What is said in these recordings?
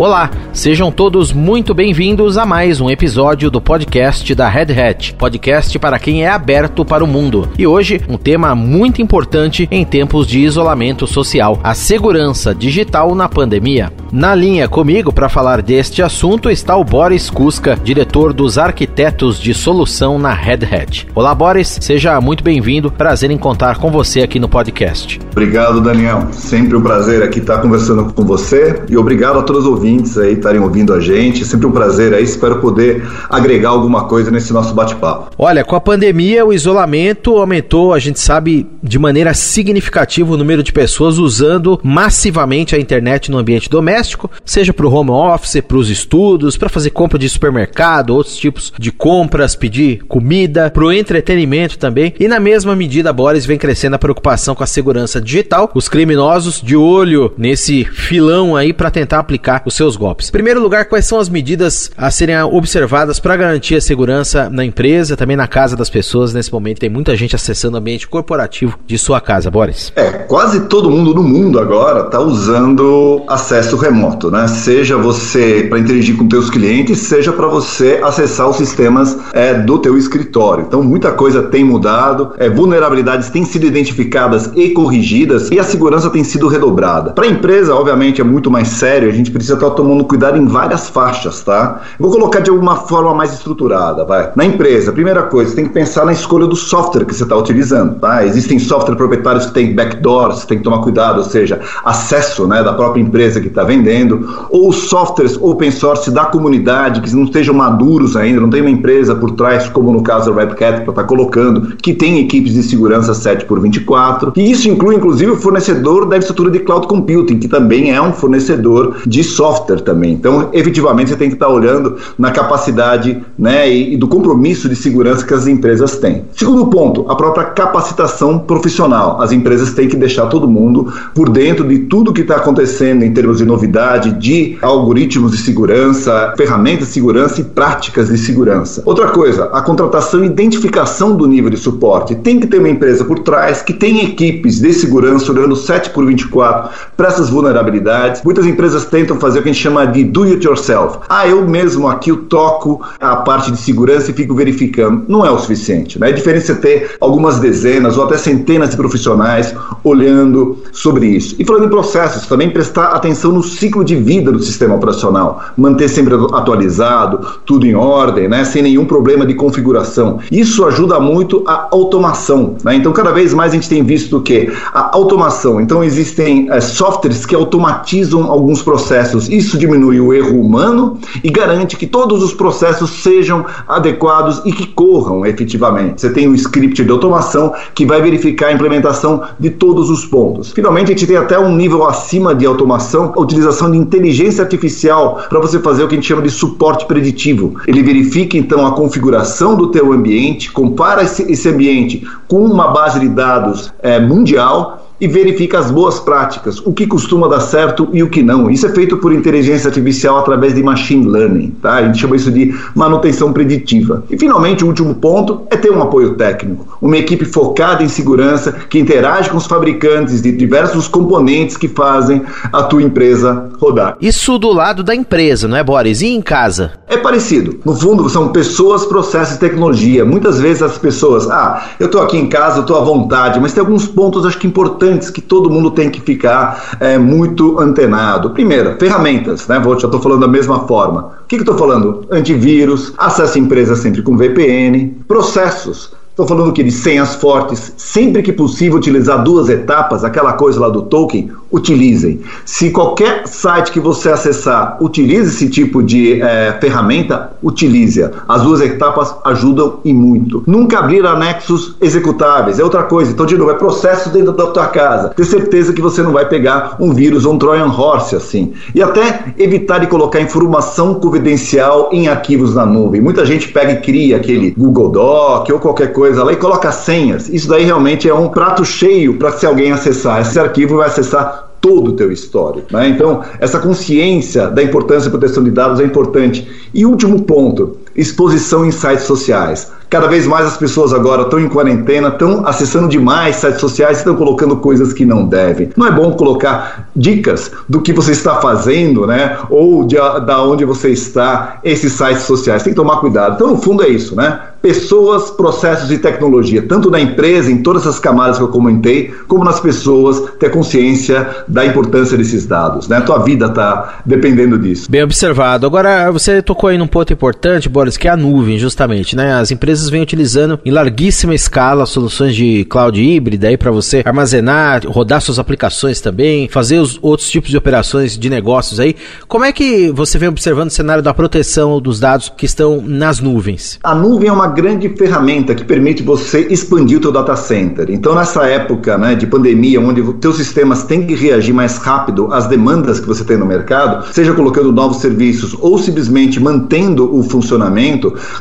Olá, sejam todos muito bem-vindos a mais um episódio do podcast da Red Hat, podcast para quem é aberto para o mundo. E hoje, um tema muito importante em tempos de isolamento social: a segurança digital na pandemia. Na linha comigo para falar deste assunto está o Boris Kuska, diretor dos arquitetos de solução na Red Hat. Olá, Boris, seja muito bem-vindo. Prazer em contar com você aqui no podcast. Obrigado, Daniel. Sempre um prazer aqui estar conversando com você e obrigado a todos os ouvintes ouvintes aí estarem ouvindo a gente. Sempre um prazer aí, espero poder agregar alguma coisa nesse nosso bate-papo. Olha, com a pandemia, o isolamento aumentou, a gente sabe, de maneira significativa o número de pessoas usando massivamente a internet no ambiente doméstico, seja para o home office, para os estudos, para fazer compra de supermercado, outros tipos de compras, pedir comida, para o entretenimento também. E na mesma medida, Boris vem crescendo a preocupação com a segurança digital, os criminosos de olho nesse filão aí para tentar aplicar os seus golpes. Em primeiro lugar, quais são as medidas a serem observadas para garantir a segurança na empresa, também na casa das pessoas nesse momento? Tem muita gente acessando o ambiente corporativo de sua casa, Boris. É, quase todo mundo no mundo agora está usando acesso remoto, né? Seja você para interagir com teus clientes, seja para você acessar os sistemas é, do teu escritório. Então, muita coisa tem mudado, é, vulnerabilidades têm sido identificadas e corrigidas e a segurança tem sido redobrada. Para a empresa, obviamente, é muito mais sério, a gente precisa estar tomando cuidado em várias faixas, tá? Vou colocar de alguma forma mais estruturada, vai. Na empresa, primeira coisa, você tem que pensar na escolha do software que você está utilizando, tá? Existem software proprietários que têm backdoors, tem que tomar cuidado, ou seja, acesso, né, da própria empresa que está vendendo, ou softwares open source da comunidade que não estejam maduros ainda, não tem uma empresa por trás, como no caso da Red Cat, para estar tá colocando, que tem equipes de segurança 7 por 24. E isso inclui, inclusive, o fornecedor da infraestrutura de cloud computing, que também é um fornecedor de software software também. Então, efetivamente, você tem que estar olhando na capacidade né, e, e do compromisso de segurança que as empresas têm. Segundo ponto, a própria capacitação profissional. As empresas têm que deixar todo mundo por dentro de tudo que está acontecendo em termos de novidade, de algoritmos de segurança, ferramentas de segurança e práticas de segurança. Outra coisa, a contratação e identificação do nível de suporte. Tem que ter uma empresa por trás que tem equipes de segurança olhando 7 por 24 para essas vulnerabilidades. Muitas empresas tentam fazer o que a gente chama de do it yourself. Ah, eu mesmo aqui eu toco a parte de segurança e fico verificando. Não é o suficiente. Né? É diferente você ter algumas dezenas ou até centenas de profissionais olhando sobre isso. E falando em processos, também prestar atenção no ciclo de vida do sistema operacional, manter sempre atualizado, tudo em ordem, né? sem nenhum problema de configuração. Isso ajuda muito a automação. Né? Então, cada vez mais a gente tem visto que a automação. Então, existem é, softwares que automatizam alguns processos isso diminui o erro humano e garante que todos os processos sejam adequados e que corram efetivamente. Você tem um script de automação que vai verificar a implementação de todos os pontos. Finalmente, a gente tem até um nível acima de automação, a utilização de inteligência artificial para você fazer o que a gente chama de suporte preditivo. Ele verifica então a configuração do teu ambiente, compara esse, ambiente com uma base de dados é, mundial e verifica as boas práticas, o que costuma dar certo e o que não. Isso é feito por inteligência artificial através de machine learning, tá? A gente chama isso de manutenção preditiva. E finalmente, o último ponto é ter um apoio técnico, uma equipe focada em segurança que interage com os fabricantes de diversos componentes que fazem a tua empresa rodar. Isso do lado da empresa, não é, Boris? E em casa? É parecido. No fundo, são pessoas, processos e tecnologia. Muitas vezes as pessoas, ah, eu estou aqui em casa, eu estou à vontade, mas tem alguns pontos acho que importantes importantes que todo mundo tem que ficar é, muito antenado. Primeiro, ferramentas, né? Vou, já estou falando da mesma forma. O que estou falando? Antivírus, acesso a empresas sempre com VPN, processos. Estou falando que de senhas fortes, sempre que possível utilizar duas etapas, aquela coisa lá do token, utilizem. Se qualquer site que você acessar utiliza esse tipo de é, ferramenta, utilize-a. As duas etapas ajudam e muito. Nunca abrir anexos executáveis, é outra coisa. Então, de novo, é processo dentro da tua casa. Ter certeza que você não vai pegar um vírus ou um Trojan Horse assim. E até evitar de colocar informação confidencial em arquivos na nuvem. Muita gente pega e cria aquele Google Doc ou qualquer coisa lá e coloca senhas. Isso daí realmente é um prato cheio para se alguém acessar. Esse arquivo vai acessar todo o teu histórico. Né? Então, essa consciência da importância da proteção de dados é importante. E último ponto, exposição em sites sociais. Cada vez mais as pessoas agora estão em quarentena, estão acessando demais sites sociais, estão colocando coisas que não devem. Não é bom colocar dicas do que você está fazendo, né? Ou de, da onde você está, esses sites sociais. Tem que tomar cuidado. Então, no fundo, é isso, né? pessoas, processos e tecnologia, tanto na empresa, em todas as camadas que eu comentei, como nas pessoas, ter consciência da importância desses dados. Né? A tua vida está dependendo disso. Bem observado. Agora, você tocou aí num ponto importante, Boris, que é a nuvem, justamente. Né? As empresas vêm utilizando em larguíssima escala soluções de cloud híbrida aí para você armazenar, rodar suas aplicações também, fazer os outros tipos de operações de negócios aí. Como é que você vem observando o cenário da proteção dos dados que estão nas nuvens? A nuvem é uma grande ferramenta que permite você expandir o teu data center. Então, nessa época né, de pandemia, onde os teus sistemas têm que reagir mais rápido às demandas que você tem no mercado, seja colocando novos serviços ou simplesmente mantendo o funcionamento,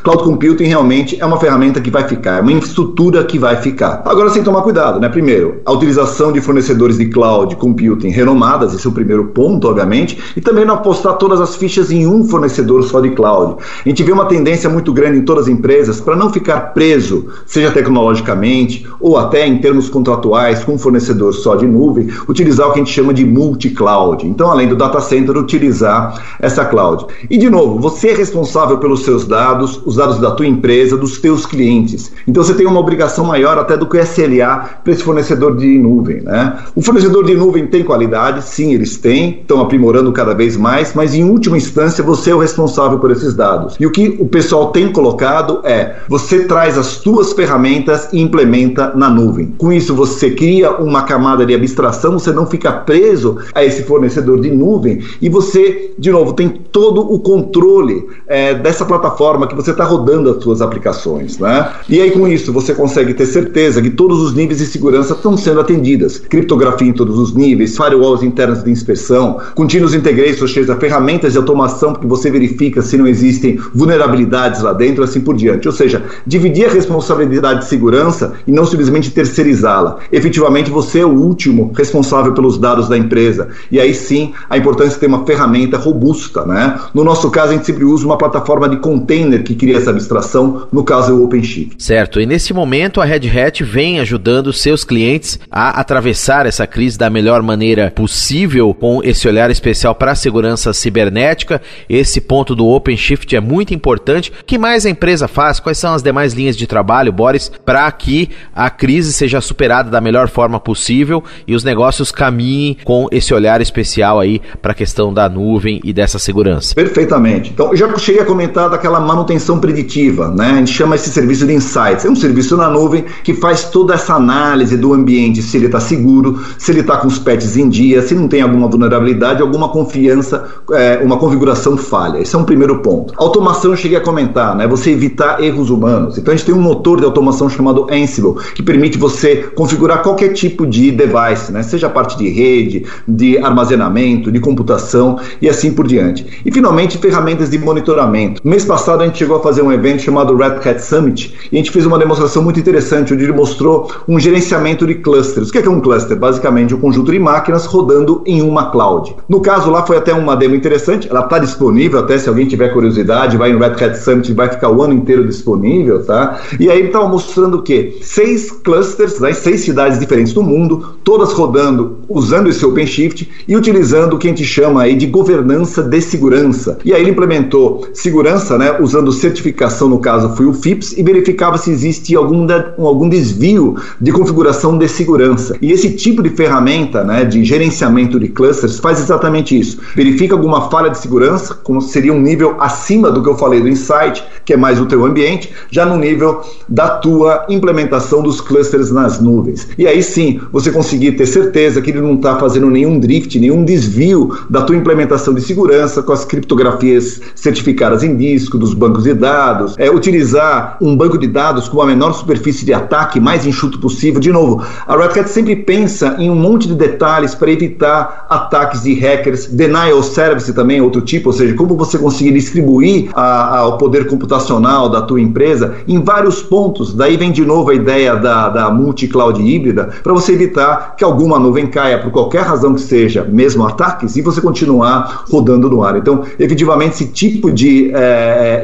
cloud computing realmente é uma ferramenta que vai ficar, é uma infraestrutura que vai ficar. Agora, sem tomar cuidado, né? Primeiro, a utilização de fornecedores de cloud computing renomadas, esse é o primeiro ponto, obviamente, e também não apostar todas as fichas em um fornecedor só de cloud. A gente vê uma tendência muito grande em todas as empresas para não ficar preso, seja tecnologicamente ou até em termos contratuais com um fornecedor só de nuvem, utilizar o que a gente chama de multi-cloud. Então, além do data center, utilizar essa cloud. E de novo, você é responsável pelos seus dados, os dados da tua empresa, dos teus clientes. Então, você tem uma obrigação maior até do que o SLA para esse fornecedor de nuvem, né? O fornecedor de nuvem tem qualidade, sim, eles têm, estão aprimorando cada vez mais, mas em última instância você é o responsável por esses dados. E o que o pessoal tem colocado é você traz as suas ferramentas e implementa na nuvem. Com isso, você cria uma camada de abstração, você não fica preso a esse fornecedor de nuvem e você, de novo, tem todo o controle é, dessa plataforma que você está rodando as suas aplicações. Né? E aí, com isso, você consegue ter certeza que todos os níveis de segurança estão sendo atendidas. Criptografia em todos os níveis, firewalls internas de inspeção, continuous integration, ou seja, ferramentas de automação que você verifica se não existem vulnerabilidades lá dentro, assim por diante. Ou seja, dividir a responsabilidade de segurança e não simplesmente terceirizá-la. Efetivamente, você é o último responsável pelos dados da empresa. E aí sim, a importância de ter uma ferramenta robusta. Né? No nosso caso, a gente sempre usa uma plataforma de container que cria essa abstração, no caso é o OpenShift. Certo, e nesse momento a Red Hat vem ajudando seus clientes a atravessar essa crise da melhor maneira possível, com esse olhar especial para a segurança cibernética. Esse ponto do OpenShift é muito importante. O que mais a empresa faz? Quais são as demais linhas de trabalho, Boris, para que a crise seja superada da melhor forma possível e os negócios caminhem com esse olhar especial aí para a questão da nuvem e dessa segurança? Perfeitamente. Então, já cheguei a comentar daquela manutenção preditiva, né? A gente chama esse serviço de insights. É um serviço na nuvem que faz toda essa análise do ambiente, se ele está seguro, se ele está com os patches em dia, se não tem alguma vulnerabilidade, alguma confiança, é, uma configuração falha. Esse é um primeiro ponto. Automação eu cheguei a comentar, né? Você evitar erros humanos. Então a gente tem um motor de automação chamado Ansible, que permite você configurar qualquer tipo de device, né? seja parte de rede, de armazenamento, de computação e assim por diante. E finalmente, ferramentas de monitoramento. Mês passado a gente chegou a fazer um evento chamado Red Hat Summit e a gente fez uma demonstração muito interessante onde ele mostrou um gerenciamento de clusters. O que é, que é um cluster? Basicamente um conjunto de máquinas rodando em uma cloud. No caso lá foi até uma demo interessante, ela está disponível até se alguém tiver curiosidade, vai no Red Hat Summit, vai ficar o ano inteiro disponível, tá? E aí ele estava mostrando o quê? Seis clusters, né, seis cidades diferentes do mundo, todas rodando usando esse OpenShift e utilizando o que a gente chama aí de governança de segurança. E aí ele implementou segurança, né, usando certificação, no caso foi o FIPS, e verificava se existe algum, algum desvio de configuração de segurança. E esse tipo de ferramenta, né, de gerenciamento de clusters faz exatamente isso. Verifica alguma falha de segurança, como seria um nível acima do que eu falei do Insight, que é mais o teu ambiente, já no nível da tua implementação dos clusters nas nuvens. E aí sim, você conseguir ter certeza que ele não está fazendo nenhum drift, nenhum desvio da tua implementação de segurança com as criptografias certificadas em disco, dos bancos de dados, é utilizar um banco de dados com a menor superfície de ataque, mais enxuto possível. De novo, a Red Hat sempre pensa em um monte de detalhes para evitar ataques de hackers, denial service também, outro tipo, ou seja, como você conseguir distribuir a, a, o poder computacional da tua empresa empresa em vários pontos. Daí vem de novo a ideia da, da multi-cloud híbrida, para você evitar que alguma nuvem caia por qualquer razão que seja, mesmo ataques, e você continuar rodando no ar. Então, efetivamente, esse tipo de é,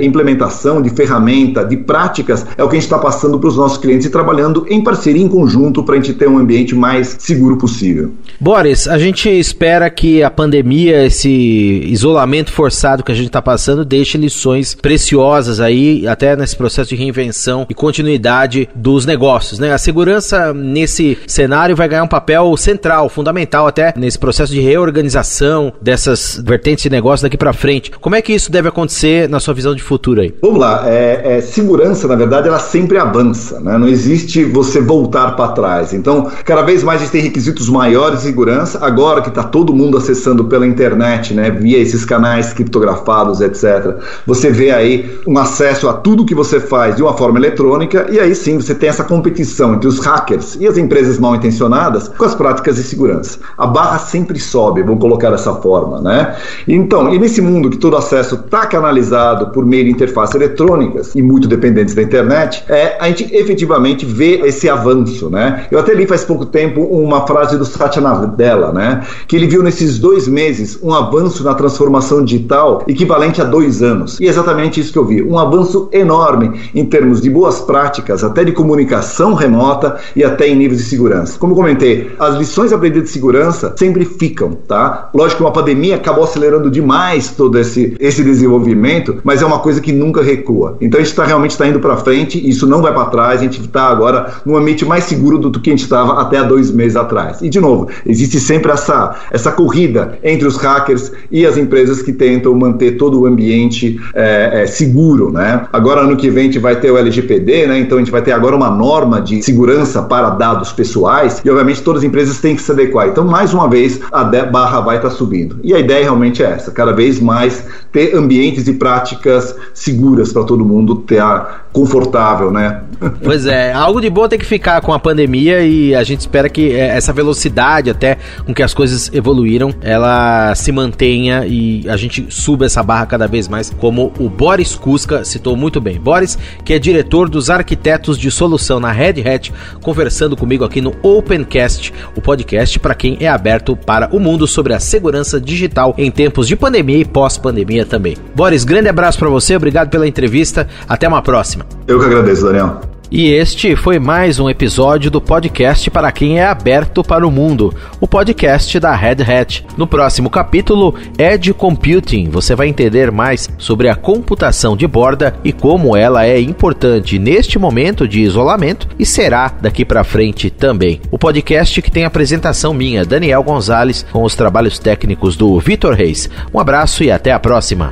implementação, de ferramenta, de de práticas, é o que a gente está passando para os nossos clientes e trabalhando em parceria, em conjunto, para a gente ter um ambiente mais seguro possível. Boris, a gente espera que a pandemia, esse isolamento forçado que a gente está passando, deixe lições preciosas aí, até nesse processo de reinvenção e continuidade dos negócios. Né? A segurança nesse cenário vai ganhar um papel central, fundamental até nesse processo de reorganização dessas vertentes de negócio daqui para frente. Como é que isso deve acontecer na sua visão de futuro aí? Vamos lá, é, é segurança, na verdade, ela sempre avança, né? não existe você voltar para trás. Então, cada vez mais a gente tem requisitos maiores de segurança, agora que está todo mundo acessando pela internet, né, via esses canais criptografados, etc., você vê aí um acesso a tudo que você faz de uma forma eletrônica, e aí sim você tem essa competição entre os hackers e as empresas mal intencionadas com as práticas de segurança. A barra sempre sobe, vamos colocar dessa forma, né? Então, e nesse mundo que todo acesso está canalizado por meio de interfaces eletrônicas e muito dependentes da internet, é, a gente efetivamente vê esse avanço, né? Eu até li faz pouco tempo uma frase do Satya Nadella, né? Que ele viu nesses dois meses um avanço na transformação digital equivalente a dois anos. E é exatamente isso que eu vi, um avanço enorme em termos de boas práticas, até de comunicação remota e até em níveis de segurança. Como comentei, as lições aprendidas de segurança sempre ficam, tá? Lógico que uma pandemia acabou acelerando demais todo esse, esse desenvolvimento, mas é uma coisa que nunca recua. Então a gente está realmente está indo para frente, isso não vai para trás, a gente está agora num ambiente mais seguro do que a gente estava até há dois meses atrás. E de novo, existe sempre essa, essa corrida entre os hackers e as empresas que tentam manter todo o ambiente é, é, seguro, né? Agora ano que vem a gente vai ter o LGPD, né? Então a gente vai ter agora uma norma de segurança para dados pessoais e obviamente todas as empresas têm que se adequar. Então mais uma vez a barra vai estar tá subindo. E a ideia realmente é essa, cada vez mais ter ambientes e práticas seguras para todo mundo ter confortável, né? Pois é, algo de bom tem que ficar com a pandemia e a gente espera que é, essa velocidade até com que as coisas evoluíram, ela se mantenha e a gente suba essa barra cada vez mais, como o Boris Kuska citou muito bem. Boris, que é diretor dos arquitetos de solução na Red Hat, conversando comigo aqui no Opencast, o podcast para quem é aberto para o mundo sobre a segurança digital em tempos de pandemia e pós-pandemia também. Boris, grande abraço para você, obrigado pela entrevista, até uma próxima. Eu que agradeço, Daniel. E este foi mais um episódio do podcast para quem é aberto para o mundo, o podcast da Red Hat. No próximo capítulo, Edge Computing, você vai entender mais sobre a computação de borda e como ela é importante neste momento de isolamento e será daqui para frente também. O podcast que tem apresentação minha, Daniel Gonzalez, com os trabalhos técnicos do Vitor Reis. Um abraço e até a próxima.